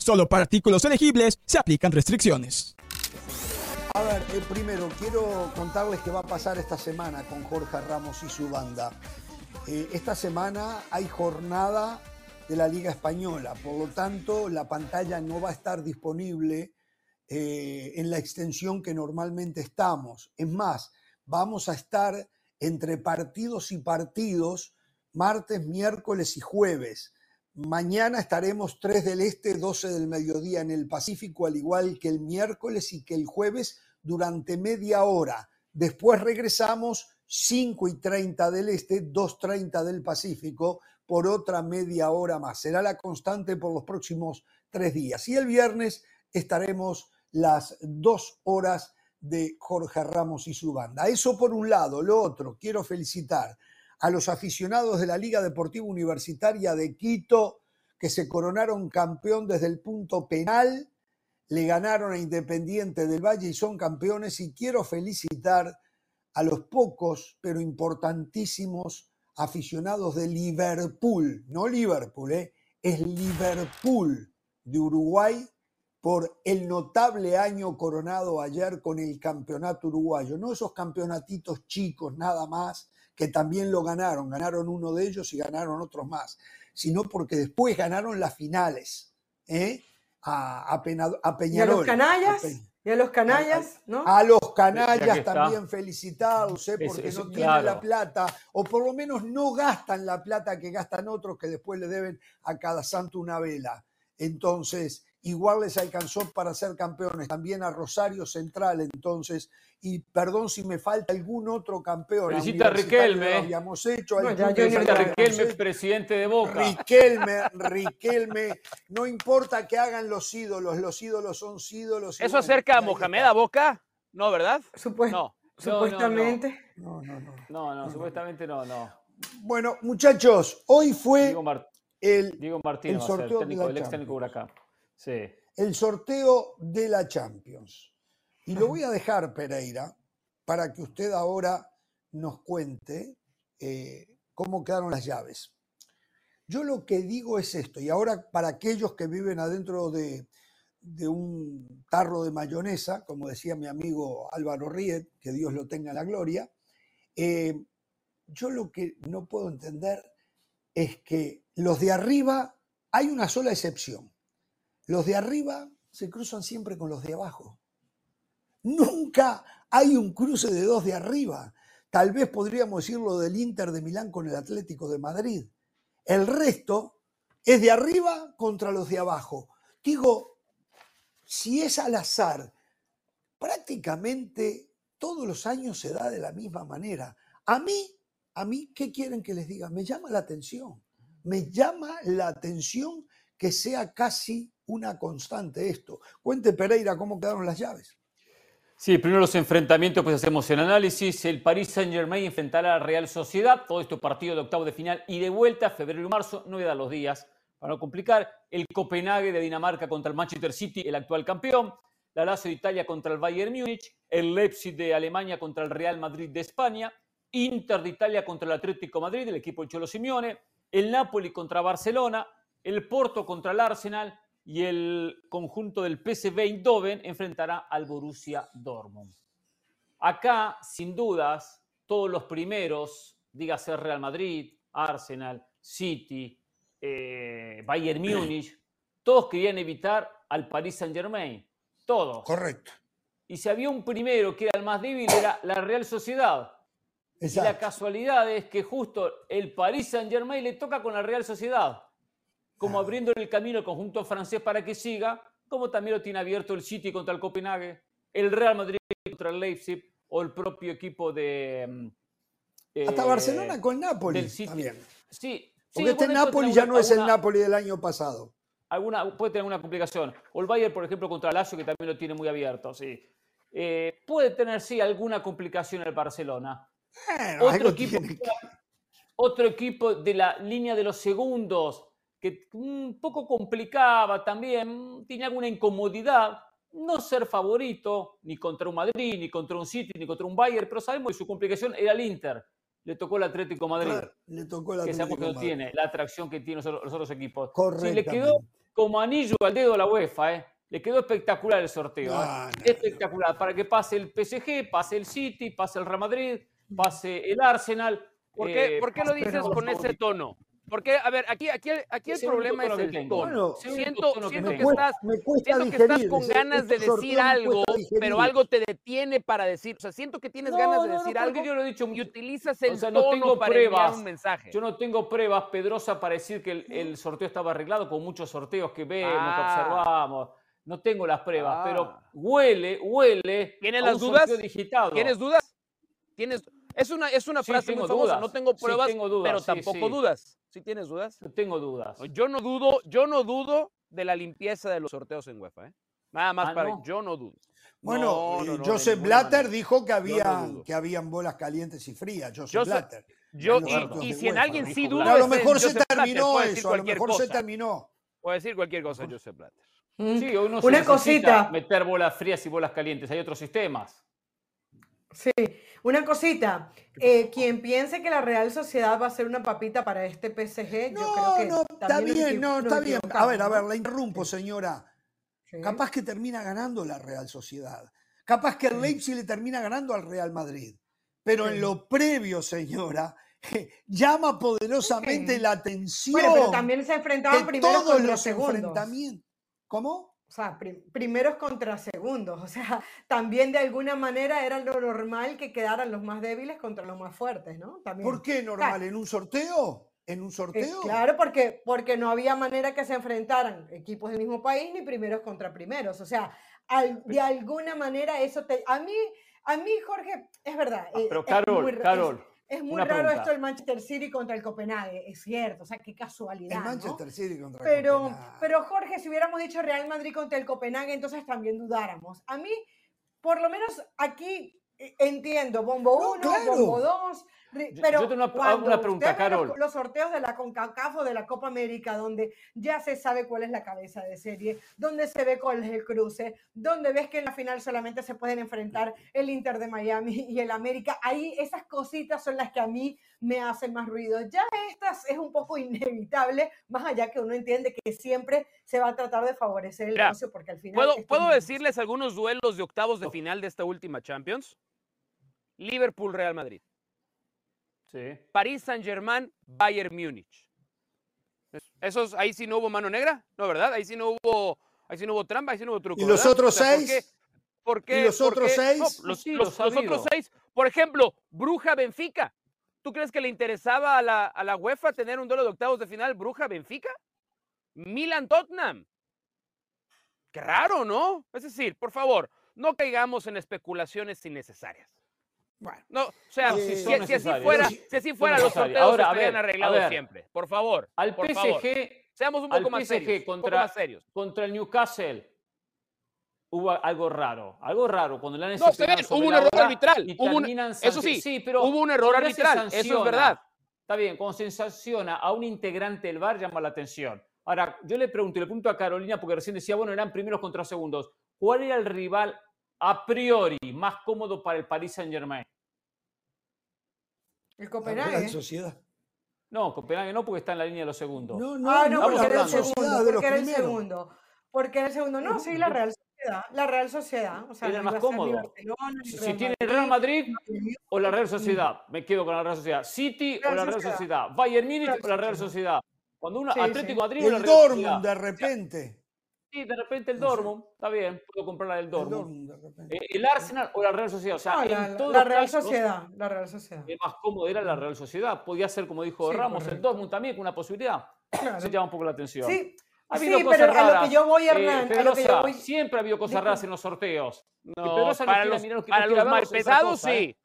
Solo para artículos elegibles se aplican restricciones. A ver, eh, primero quiero contarles qué va a pasar esta semana con Jorge Ramos y su banda. Eh, esta semana hay jornada de la Liga Española, por lo tanto la pantalla no va a estar disponible eh, en la extensión que normalmente estamos. Es más, vamos a estar entre partidos y partidos martes, miércoles y jueves. Mañana estaremos 3 del Este, 12 del mediodía en el Pacífico, al igual que el miércoles y que el jueves durante media hora. Después regresamos 5 y 30 del Este, 2.30 del Pacífico, por otra media hora más. Será la constante por los próximos tres días. Y el viernes estaremos las dos horas de Jorge Ramos y su banda. Eso por un lado. Lo otro, quiero felicitar a los aficionados de la Liga Deportiva Universitaria de Quito, que se coronaron campeón desde el punto penal, le ganaron a Independiente del Valle y son campeones. Y quiero felicitar a los pocos, pero importantísimos aficionados de Liverpool, no Liverpool, ¿eh? es Liverpool de Uruguay por el notable año coronado ayer con el campeonato uruguayo, no esos campeonatitos chicos nada más que también lo ganaron, ganaron uno de ellos y ganaron otros más, sino porque después ganaron las finales ¿eh? a, a, Peñarol. ¿Y a los canallas? y a los canallas, ¿no? A los canallas también felicitados, ¿eh? porque no tienen la plata, o por lo menos no gastan la plata que gastan otros que después le deben a cada santo una vela. Entonces, igual les alcanzó para ser campeones, también a Rosario Central entonces, y perdón si me falta algún otro campeón. Felicita a Riquelme. habíamos hecho. Felicita a Riquelme, presidente de Boca. Riquelme, Riquelme, no importa que hagan los ídolos, los ídolos son ídolos. ¿Eso acerca a Mohamed a Boca? No, ¿verdad? no. Supuestamente. No, no, no. No, no, supuestamente no, no. Bueno, muchachos, hoy fue el, Diego el sorteo técnico, el ex técnico Huracán. El sorteo de la Champions. Y lo voy a dejar, Pereira, para que usted ahora nos cuente eh, cómo quedaron las llaves. Yo lo que digo es esto, y ahora para aquellos que viven adentro de, un tarro de mayonesa, como decía mi amigo Álvaro Riet, que Dios lo tenga en la gloria, eh, yo lo que no puedo entender es que los de arriba, hay una sola excepción, los de arriba se cruzan siempre con los de abajo. Nunca hay un cruce de dos de arriba. Tal vez podríamos decirlo del Inter de Milán con el Atlético de Madrid. El resto es de arriba contra los de abajo. Digo, si es al azar, prácticamente todos los años se da de la misma manera. A mí, a mí, ¿qué quieren que les diga? Me llama la atención. Me llama la atención que sea casi una constante esto. Cuente Pereira cómo quedaron las llaves. Sí, primero los enfrentamientos, pues hacemos el análisis. El Paris Saint-Germain enfrentará a la Real Sociedad. Todo esto partido de octavo de final y de vuelta, febrero y marzo. No voy a dar los días para no complicar. El Copenhague de Dinamarca contra el Manchester City, el actual campeón. La Lazio de Italia contra el Bayern Múnich. El Leipzig de Alemania contra el Real Madrid de España. Inter de Italia contra el Atlético Madrid, el equipo de Cholo Simeone, el Napoli contra Barcelona, el Porto contra el Arsenal y el conjunto del PSV Eindhoven enfrentará al Borussia Dortmund. Acá, sin dudas, todos los primeros, dígase Real Madrid, Arsenal, City, eh, Bayern <clears throat> Múnich, todos querían evitar al Paris Saint Germain. Todos. Correcto. Y si había un primero que era el más débil, era la Real Sociedad. Y la casualidad es que justo el Paris Saint Germain le toca con la Real Sociedad, como ah. abriendo el camino al conjunto francés para que siga, como también lo tiene abierto el City contra el Copenhague, el Real Madrid contra el Leipzig o el propio equipo de. Mm, Hasta Barcelona eh, con Napoli. Del City. Sí, porque este Napoli ya no es el Napoli del año pasado. Alguna, puede tener una complicación. O el Bayern, por ejemplo, contra el Lazio, que también lo tiene muy abierto, sí. Eh, puede tener, sí, alguna complicación el Barcelona. otro, equipo, otro equipo de la línea de los segundos, que un poco complicaba también, tiene alguna incomodidad, no ser favorito, ni contra un Madrid, ni contra un City, ni contra un Bayern, pero sabemos que su complicación era el Inter le tocó el Atlético Madrid. le tocó el Atlético que no tiene la atracción que tienen los, otros equipos. Sí, le quedó como anillo al dedo a la UEFA, ¿eh? Le quedó espectacular el sorteo. ¿eh? espectacular. Para que pase el PSG, pase el City, pase el Real Madrid, pase el Arsenal. ¿Por qué, ¿por qué lo dices con ese tono? Porque, a ver, aquí, aquí, aquí el problema es el tono. siento, siento, que, estás, siento que estás con ganas de decir algo, pero algo te detiene para decir. O sea, siento que tienes ganas de decir algo yo lo he dicho, y utilizas el tono no tengo para pruebas, un mensaje. Yo no tengo pruebas, Pedrosa, para decir que el, sorteo estaba arreglado con muchos sorteos que vemos, que ah. observamos. No tengo las pruebas, pero ah. huele, huele. ¿Tienes las dudas? ¿Tienes dudas? ¿Tienes es una, es una frase muy famosa. No tengo pruebas, pero tampoco dudas. ¿Sí tienes dudas? Tengo dudas. Yo no dudo, yo no dudo de la limpieza de los sorteos en UEFA. ¿eh? Nada más ah, para yo no dudo. Bueno, eh, Joseph Blatter dijo que había que habían bolas calientes y frías. Joseph, Blatter. Yo, y, si en alguien sí duda. A lo mejor se terminó eso, a lo mejor se terminó. Puede decir cualquier cosa, Joseph Blatter. Mm. Sí, uno Una cosita. meter bolas frías y bolas calientes. Hay otros sistemas. Sí, una cosita, eh, quien piense que la Real Sociedad va a ser una papita para este PSG, yo creo que. No, está bien, no, está bien. A ver, a ver, la interrumpo, señora. Capaz que termina ganando la Real Sociedad. Capaz que el Leipzig le termina ganando al Real Madrid. Pero en lo previo, señora, <laughs> llama poderosamente la atención. Bueno, pero también se enfrentaban primero con los enfrentamientos. ¿Cómo? O sea, primeros contra segundos, o sea, <laughs> también de alguna manera era lo normal que quedaran los más débiles contra los más fuertes, ¿no? También. ¿Por qué normal? ¿En un sorteo? ¿En un eh, sorteo? claro, porque, porque no había manera que se enfrentaran equipos del mismo país ni primeros contra primeros, o sea, de alguna manera eso te... A mí, a mí Jorge, es verdad. Ah, pero Carol, Carol, es muy raro esto del Manchester City contra el Copenhague, es cierto, o sea, qué casualidad. El Manchester City contra el Copenhague. Pero Jorge, si hubiéramos dicho Real Madrid contra el Copenhague, entonces también dudáramos. A mí, por lo menos aquí eh, entiendo, bombo 1, bombo 2, pero yo tengo una, pregunta, Carol. Los, sorteos de la CONCACAF o de la Copa América, donde ya se sabe cuál es la cabeza de serie, donde se ve cuál es el cruce, donde ves que en la final solamente se pueden enfrentar el Inter de Miami y el América, ahí esas cositas son las que a mí me hacen más ruido. Ya estas es un poco inevitable, más allá que uno entiende que siempre se va a tratar de favorecer el negocio, porque al final... ¿Puedo, ¿puedo decirles algunos duelos de octavos de final de esta última Champions? Liverpool-Real Madrid. Sí. París Saint-Germain, Bayern Múnich. Esos, ahí sí no hubo mano negra, ¿no, verdad? Ahí sí no hubo, ahí sí no hubo trampa, ahí sí no hubo truco. ¿Y los otros seis? ¿por qué, ¿Y los otros seis? los, otros seis. Por ejemplo, Bruja Benfica. ¿Tú crees que le interesaba a la, a la UEFA tener un duelo de octavos de final Bruja Benfica? Milan Tottenham. Qué raro, ¿no? Es decir, por favor, no caigamos en especulaciones innecesarias. Bueno, no, o sea, si, así fuera, si así fuera los sorteos Ahora, estarían arreglados siempre. Por favor. Al PSG, seamos un poco, más, serios, contra, serios. Contra el Newcastle hubo algo raro, algo raro cuando le han No, hubo un error arbitral. eso sí, sí, pero hubo un error arbitral, eso es verdad. Está bien, cuando se sanciona a un integrante del VAR llama la atención. Ahora, yo le pregunto, y le pregunto a Carolina, porque recién decía, bueno, eran primeros contra segundos. ¿Cuál era el rival a priori más cómodo para el Paris Saint Germain? El Copenhague. La Sociedad. No, Copenhague no, porque está en la línea de los segundos. No, no, ah, no, porque era el segundo. Porque era el segundo. Porque era el segundo. No, sí, la Real Sociedad. La Real Sociedad. O sea, era más cómodo. si tiene el Real Madrid o la Real Sociedad, me quedo con la Real Sociedad. City o la Real Sociedad. Bayern Múnich o la Real Sociedad. Cuando uno Atlético Madrid o la Real Dortmund de repente. Sí, de repente el Dortmund, está bien, puedo comprar la del Dortmund. El, eh, el, Arsenal o la Real Sociedad. O sea, la, Real Sociedad. La Real Sociedad. El más cómodo era la Real Sociedad. Podía ser, como dijo Ramos, el Dortmund también con una posibilidad. Se llama un poco la atención. Sí, ha habido sí, pero raras. a lo que yo voy, Hernán, eh, a lo que yo voy... Siempre ha habido cosas raras en los sorteos. No, para los, para los mal pesados, sí. ¿eh?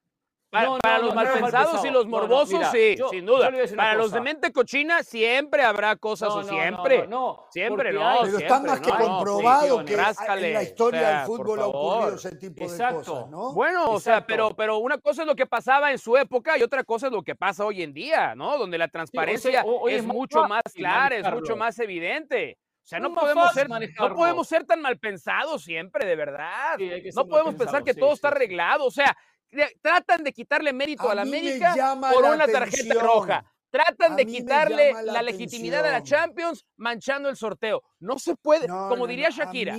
Para, los mal pensados y los morbosos, sí, sin duda. Para los de mente cochina, siempre habrá cosas, o siempre. No, siempre, no. Pero está más que comprobado que en la historia del fútbol ha ocurrido ese tipo de cosas, ¿no? Bueno, o sea, pero, pero una cosa es lo que pasaba en su época y otra cosa es lo que pasa hoy en día, ¿no? Donde la transparencia es mucho más clara, es mucho más evidente. O sea, no podemos, ser, no podemos ser tan mal pensados siempre, de verdad. no podemos pensar que todo está arreglado. O sea, tratan de quitarle mérito a, la América por una tarjeta roja. Tratan de quitarle la, legitimidad a la Champions manchando el sorteo. No se puede, como diría Shakira,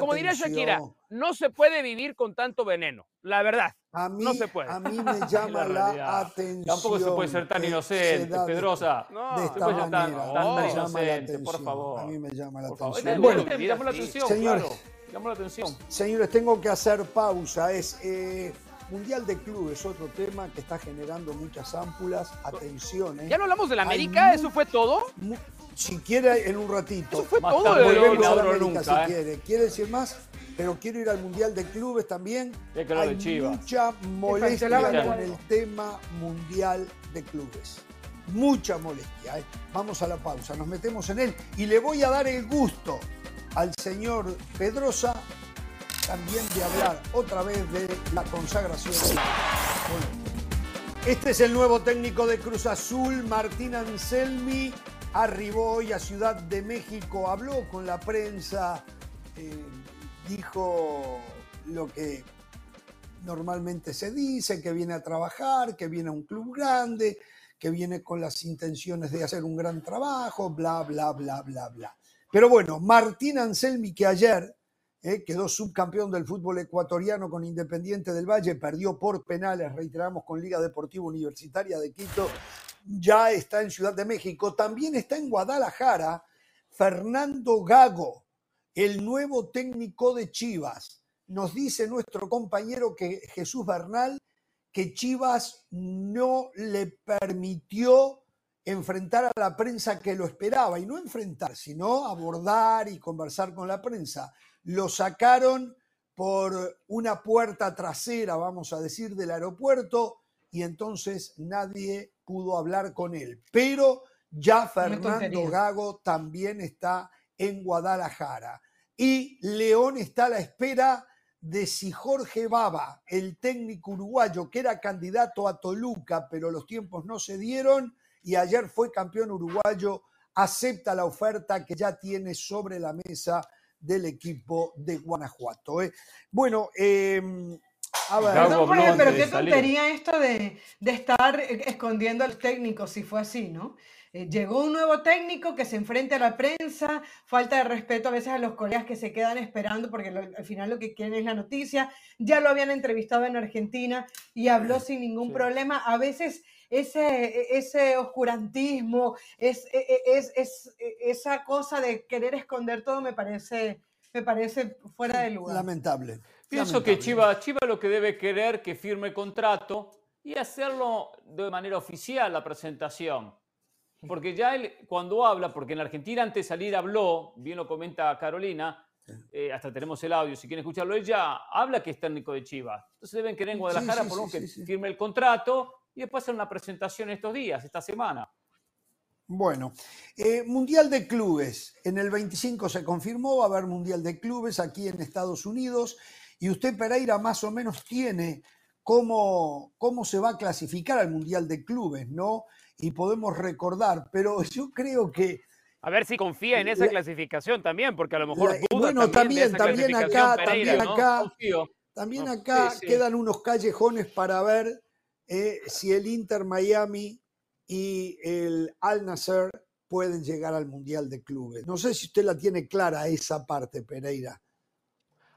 como, diría Shakira, no se puede vivir con tanto veneno, la verdad. A mí, no se puede. A mí me <laughs> llama la, atención. Tampoco se puede ser tan inocente, Pedrosa. No, de esta manera. Tan, tan inocente, por favor. A mí me llama la atención. Bueno, bueno llamó la atención, señores, claro. la atención. Señores, tengo que hacer pausa. Es eh, Mundial de Clubes, otro tema que está generando muchas ámpulas. Atención. ¿eh? ¿Ya no hablamos de la América? ¿Eso fue todo? Si quiere, en un ratito. Eso fue todo. Volvemos a la América, si ¿eh? quiere. ¿Quiere decir más? Pero quiero ir al Mundial de Clubes también. Hay mucha molestia con el tema Mundial de Clubes. Mucha molestia. ¿eh? Vamos a la pausa, nos metemos en él y le voy a dar el gusto al señor Pedrosa también de hablar otra vez de la consagración. Este es el nuevo técnico de Cruz Azul, Martín Anselmi. Arribó hoy a Ciudad de México, habló con la prensa, eh, dijo lo que normalmente se dice, que viene a trabajar, que viene a un club grande, que viene con las intenciones de hacer un gran trabajo, bla, bla, bla, bla, bla. Pero bueno, Martín Anselmi, que ayer ¿eh? quedó subcampeón del fútbol ecuatoriano con Independiente del Valle, perdió por penales, reiteramos, con Liga Deportiva Universitaria de Quito, ya está en Ciudad de México, también está en Guadalajara Fernando Gago, el nuevo técnico de Chivas. Nos dice nuestro compañero que Jesús Bernal que Chivas no le permitió enfrentar a la prensa que lo esperaba, y no enfrentar, sino abordar y conversar con la prensa lo sacaron por una puerta trasera, vamos a decir, del aeropuerto y entonces nadie pudo hablar con él. Pero ya Fernando Gago también está en Guadalajara y León está a la espera de si Jorge Baba, el técnico uruguayo que era candidato a Toluca, pero los tiempos no se dieron y ayer fue campeón uruguayo, acepta la oferta que ya tiene sobre la mesa del equipo de Guanajuato. ¿eh? Bueno, em, a ver. pero qué tontería esto de, estar escondiendo al técnico, si fue así, ¿no? Eh, llegó un nuevo técnico que se enfrenta a la prensa, falta de respeto a veces a los colegas que se quedan esperando porque al final lo que quieren es la noticia. Ya lo habían entrevistado en Argentina y habló sin ningún problema. A veces ese, ese oscurantismo, es, e, e, es, es, e, esa cosa de querer esconder todo me parece, me parece fuera de lugar. Lamentable. Pienso que Chiva, Chiva lo que debe querer que firme contrato y hacerlo de manera oficial la presentación. Porque ya él, cuando habla, porque en la Argentina antes de salir habló, bien lo comenta Carolina, eh, hasta tenemos el audio, si quieren escucharlo, ella habla que es técnico de Chivas. Entonces deben querer en Guadalajara por lo que firme el contrato y después hacer una presentación estos días, esta semana. Bueno, eh, Mundial de Clubes. En el 25 se confirmó, va a haber Mundial de Clubes aquí en Estados Unidos. Y usted, Pereira, más o menos tiene cómo, cómo se va a clasificar al Mundial de Clubes, ¿no? Y podemos recordar, pero yo creo que... A ver si confía en esa clasificación también, porque a lo mejor duda bueno, también, también, acá, también acá, también acá quedan unos callejones para ver eh, si el Inter Miami y el Al Nasser pueden llegar al Mundial de Clubes. No sé si usted la tiene clara esa parte, Pereira.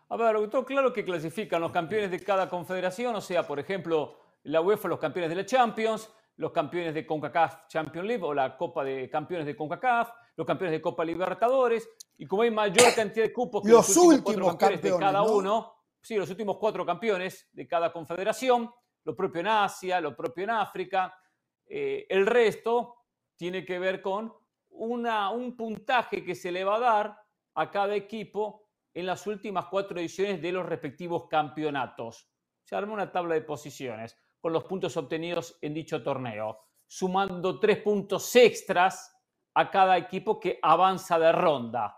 A ver, lo que todo claro que clasifican los campeones de cada confederación, o sea, por ejemplo, la UEFA los campeones de la Champions, los campeones de CONCACAF Champions League o la Copa de Campeones de CONCACAF, los campeones de Copa Libertadores, y como hay mayor cantidad de cupos que los, últimos, campeones, de cada uno, sí, los últimos cuatro campeones de cada confederación, lo propio en Asia, lo propio en África, eh, el resto tiene que ver con una, un puntaje que se le va a dar a cada equipo en las últimas cuatro ediciones de los respectivos campeonatos. Se arma una tabla de posiciones con los puntos obtenidos en dicho torneo, sumando tres puntos extras a cada equipo que avanza de ronda.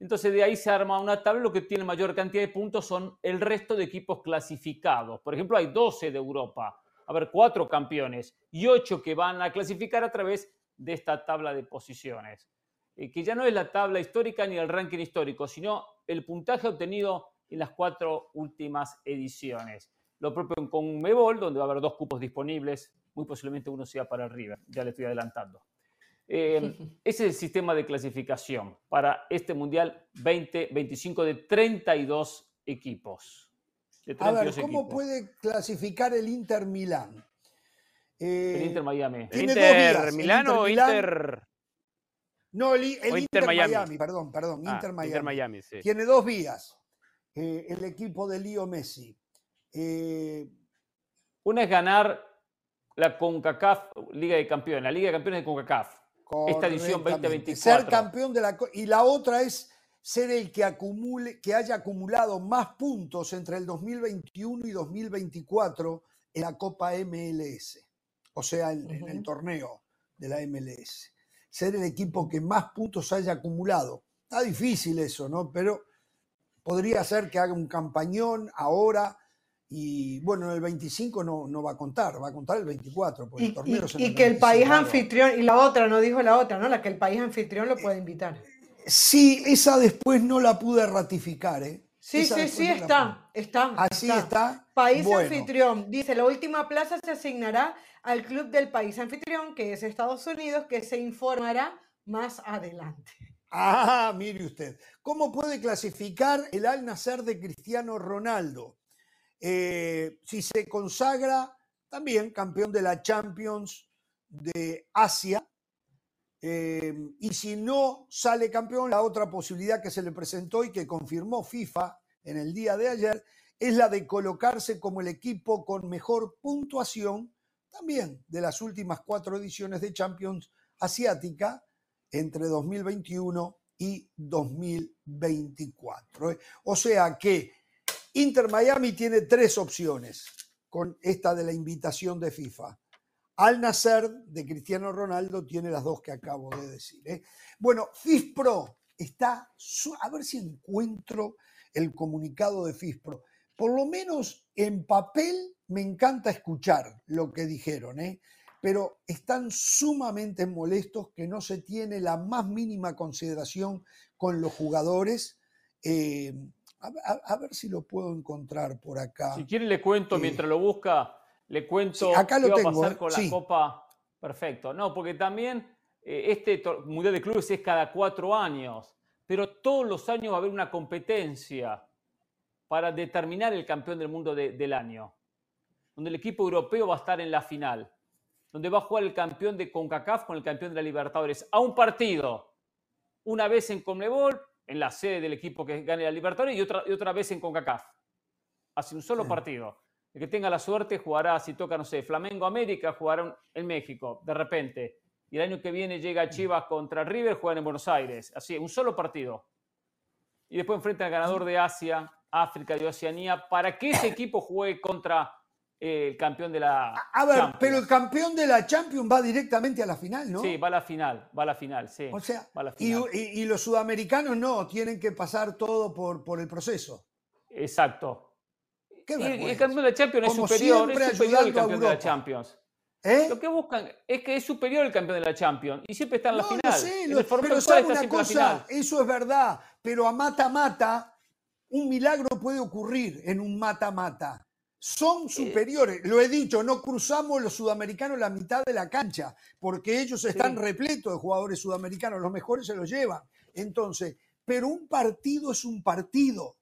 Entonces de ahí se arma una tabla, lo que tiene mayor cantidad de puntos son el resto de equipos clasificados. Por ejemplo, hay 12 de Europa, a ver, cuatro campeones y ocho que van a clasificar a través de esta tabla de posiciones, eh, que ya no es la tabla histórica ni el ranking histórico, sino el puntaje obtenido en las cuatro últimas ediciones. Lo propio en Conmebol, donde va a haber dos cupos disponibles, muy posiblemente uno sea para el River, ya le estoy adelantando. Eh, <laughs> ese es el sistema de clasificación para este Mundial 2025 de 32 equipos. A ver, ¿cómo puede clasificar el Inter Milán? el Inter Miami. ¿El Inter Milán o Inter... No, el, Inter, Miami. perdón, perdón, ah, Inter Miami. Inter Miami sí. Tiene dos vías eh, el equipo de Lío Messi. Eh, Una es ganar la CONCACAF Liga de Campeones, la Liga de Campeones de CONCACAF. Esta edición 2024. Ser campeón de la... Y la otra es ser el que, acumule, que haya acumulado más puntos entre el 2021 y 2024 en la Copa MLS, o sea, en, el torneo de la MLS. Ser el equipo que más puntos haya acumulado. Está difícil eso, ¿no? Pero podría ser que haga un campañón ahora y bueno, el 25 no, no va a contar, va a contar el 24. y, el torneo y que el país anfitrión, y la otra, no dijo la otra, ¿no? La que el país anfitrión lo puede invitar. Sí, esa después no la pude ratificar, ¿eh? Sí, sí, sí, está, está. Así está. País anfitrión. Dice, la última plaza se asignará al club del país anfitrión, que es Estados Unidos, que se informará más adelante. Ah, mire usted. ¿Cómo puede clasificar el Al Nacer de Cristiano Ronaldo? Eh, si se consagra, también campeón de la Champions de Asia, Em, y si no sale campeón, la otra posibilidad que se le presentó y que confirmó FIFA en el día de ayer es la de colocarse como el equipo con mejor puntuación también de las últimas cuatro ediciones de Champions Asiática entre 2021 y 2024. ¿eh? O sea que Inter Miami tiene tres opciones con esta de la invitación de FIFA. Al nacer de Cristiano Ronaldo tiene las dos que acabo de decir. ¿eh? Bueno, FISPRO está, a ver si encuentro el comunicado de FISPRO. Por lo menos en papel me encanta escuchar lo que dijeron, ¿eh? pero están sumamente molestos que no se tiene la más mínima consideración con los jugadores. Eh, a, ver si lo puedo encontrar por acá. Si quiere le cuento mientras lo busca le cuento acá qué va a pasar ¿eh? con la Copa. Perfecto. No, porque también eh, este Mundial de Clubes es cada cuatro años, pero todos los años va a haber una competencia para determinar el campeón del mundo del año, donde el equipo europeo va a estar en la final, donde va a jugar el campeón de CONCACAF con el campeón de la Libertadores, a un partido, una vez en Conmebol, en la sede del equipo que gane la Libertadores, y otra, y otra vez en CONCACAF. Hace un solo partido. El que tenga la suerte jugará, si toca, no sé, Flamengo América, jugará en México, de repente. Y el año que viene llega Chivas contra River, juegan en Buenos Aires. Así, un solo partido. Y después enfrenta al ganador de Asia, África y Oceanía, para que ese equipo juegue contra el campeón de la. A ver, pero el campeón de la Champions va directamente a la final, ¿no? Sí, va a la final, va a la final, sí. O sea, Y, los sudamericanos no, tienen que pasar todo por, por el proceso. Exacto el campeón de la Champions es superior, es superior al campeón de la Champions. ¿Eh? Lo que buscan es que es superior el campeón de la Champions y siempre está en la final. pero sabe una cosa, eso es verdad, pero a mata-mata un milagro puede ocurrir en un mata-mata. Son superiores. Lo he dicho, no cruzamos los sudamericanos la mitad de la cancha, porque ellos están repletos de jugadores sudamericanos, los mejores se los llevan. Entonces, pero un partido es un partido.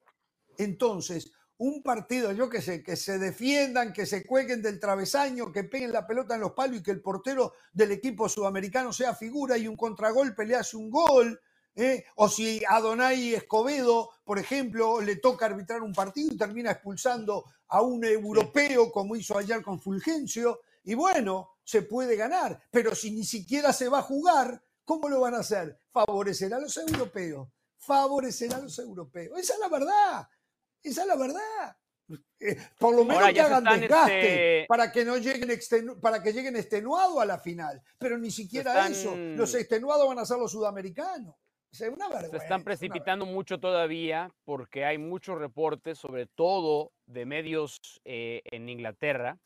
Entonces, un partido, yo que sé, que se defiendan, que se cueguen del travesaño, que peguen la pelota en los palos y que el portero del equipo sudamericano sea figura y un contragolpe le hace un gol. ¿eh? O si a Donay Escobedo, por ejemplo, le toca arbitrar un partido y termina expulsando a un europeo como hizo ayer con Fulgencio, y bueno, se puede ganar, pero si ni siquiera se va a jugar, ¿cómo lo van a hacer? Favorecer a los europeos, favorecer a los europeos. Esa es la verdad, esa es la verdad. Eh, por lo menos que hagan desgaste este para que no lleguen para que lleguen extenuados a la final. Pero ni siquiera eso. Los extenuados van a ser los sudamericanos. Se están precipitando mucho todavía porque hay muchos reportes, sobre todo de medios eh, en Inglaterra,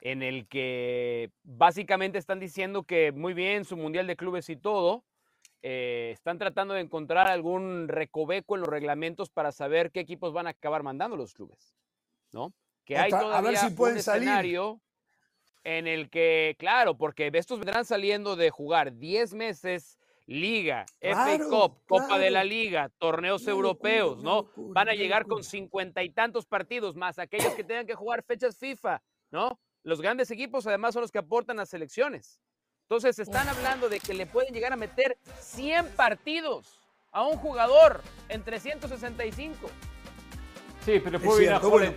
en el que básicamente están diciendo que muy bien su mundial de clubes y todo, eh, están tratando de encontrar algún recoveco en los reglamentos para saber qué equipos van a acabar mandando los clubes, ¿no? Que hay todavía un escenario en el que, claro, porque estos vendrán saliendo de jugar 10 meses Liga, FA Cup, Copa de la Liga, torneos europeos, ¿no? Van a llegar con cincuenta y tantos partidos, más aquellos que tengan que jugar fechas FIFA, ¿no? Los grandes equipos además son los que aportan las selecciones. Entonces están hablando de que le pueden llegar a meter 100 partidos a un jugador en 365. Sí, pero después viene a jugar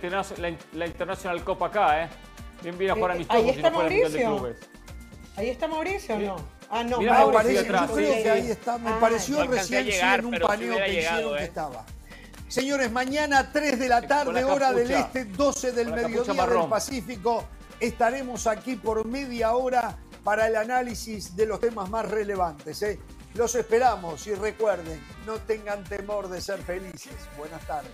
la, Internacional Copa acá, ¿eh? Bien viene a jugar amistosos Ahí está Mauricio. Ahí está Mauricio, ¿o no? Ah, no, me, parece, yo creo que ahí está. Me ah, pareció recién en un paneo que hicieron que ¿eh? estaba. Señores, mañana 3 de la tarde, hora del este, 12 del mediodía del Pacífico, estaremos aquí por media hora para el análisis de los temas más relevantes. ¿eh? Los esperamos y recuerden, no tengan temor de ser felices. Buenas tardes.